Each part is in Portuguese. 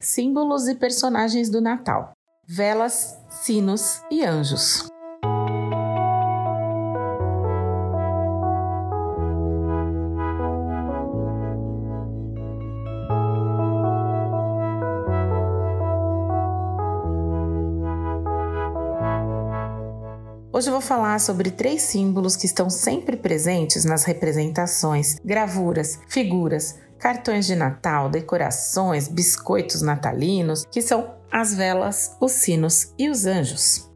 símbolos e personagens do Natal: velas, sinos e anjos. Hoje eu vou falar sobre três símbolos que estão sempre presentes nas representações, gravuras, figuras, cartões de Natal, decorações, biscoitos natalinos, que são as velas, os sinos e os anjos.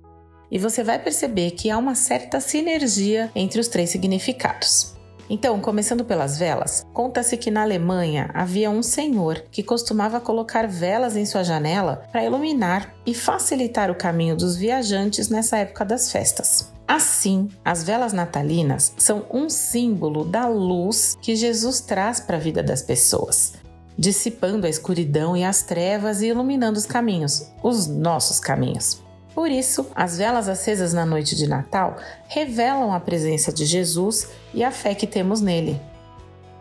E você vai perceber que há uma certa sinergia entre os três significados. Então, começando pelas velas, conta-se que na Alemanha havia um senhor que costumava colocar velas em sua janela para iluminar e facilitar o caminho dos viajantes nessa época das festas. Assim, as velas natalinas são um símbolo da luz que Jesus traz para a vida das pessoas, dissipando a escuridão e as trevas e iluminando os caminhos, os nossos caminhos. Por isso, as velas acesas na noite de Natal revelam a presença de Jesus e a fé que temos nele.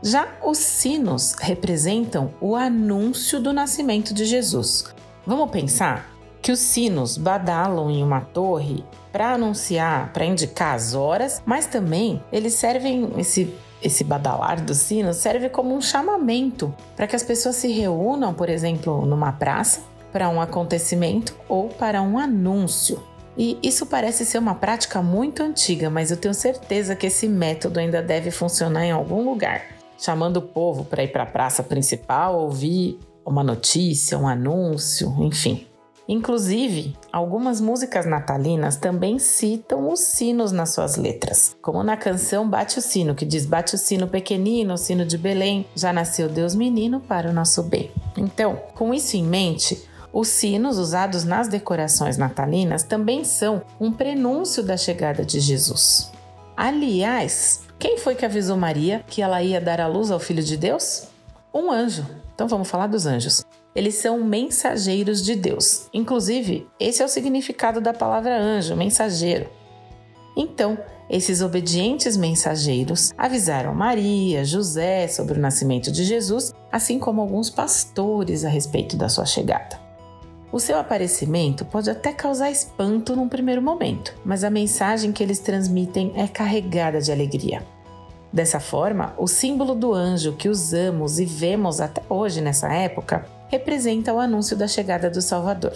Já os sinos representam o anúncio do nascimento de Jesus. Vamos pensar que os sinos badalam em uma torre para anunciar, para indicar as horas, mas também eles servem esse esse badalar do sino serve como um chamamento para que as pessoas se reúnam, por exemplo, numa praça para um acontecimento ou para um anúncio. E isso parece ser uma prática muito antiga, mas eu tenho certeza que esse método ainda deve funcionar em algum lugar, chamando o povo para ir para a praça principal, ouvir uma notícia, um anúncio, enfim. Inclusive, algumas músicas natalinas também citam os sinos nas suas letras, como na canção Bate o Sino, que diz: Bate o sino pequenino, o sino de Belém, já nasceu Deus menino para o nosso bem. Então, com isso em mente, os sinos usados nas decorações natalinas também são um prenúncio da chegada de Jesus. Aliás, quem foi que avisou Maria que ela ia dar à luz ao Filho de Deus? Um anjo. Então vamos falar dos anjos. Eles são mensageiros de Deus. Inclusive, esse é o significado da palavra anjo, mensageiro. Então, esses obedientes mensageiros avisaram Maria, José sobre o nascimento de Jesus, assim como alguns pastores a respeito da sua chegada. O seu aparecimento pode até causar espanto num primeiro momento, mas a mensagem que eles transmitem é carregada de alegria. Dessa forma, o símbolo do anjo que usamos e vemos até hoje nessa época representa o anúncio da chegada do Salvador.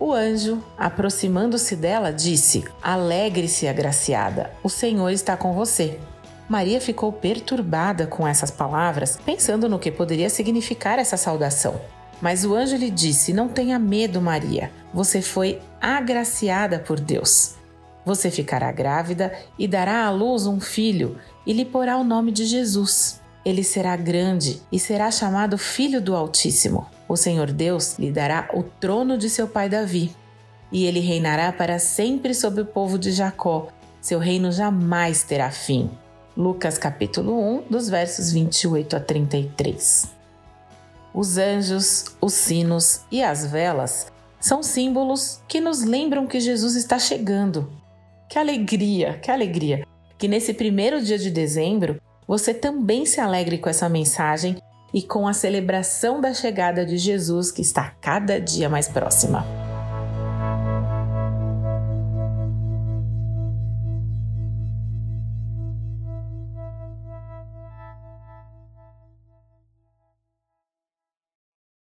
O anjo, aproximando-se dela, disse: Alegre-se, agraciada, o Senhor está com você. Maria ficou perturbada com essas palavras, pensando no que poderia significar essa saudação. Mas o anjo lhe disse: Não tenha medo, Maria, você foi agraciada por Deus. Você ficará grávida e dará à luz um filho, e lhe porá o nome de Jesus. Ele será grande e será chamado Filho do Altíssimo. O Senhor Deus lhe dará o trono de seu pai Davi, e ele reinará para sempre sobre o povo de Jacó. Seu reino jamais terá fim. Lucas capítulo 1, dos versos 28 a 33. Os anjos, os sinos e as velas são símbolos que nos lembram que Jesus está chegando. Que alegria, que alegria! Que nesse primeiro dia de dezembro você também se alegre com essa mensagem e com a celebração da chegada de Jesus que está cada dia mais próxima.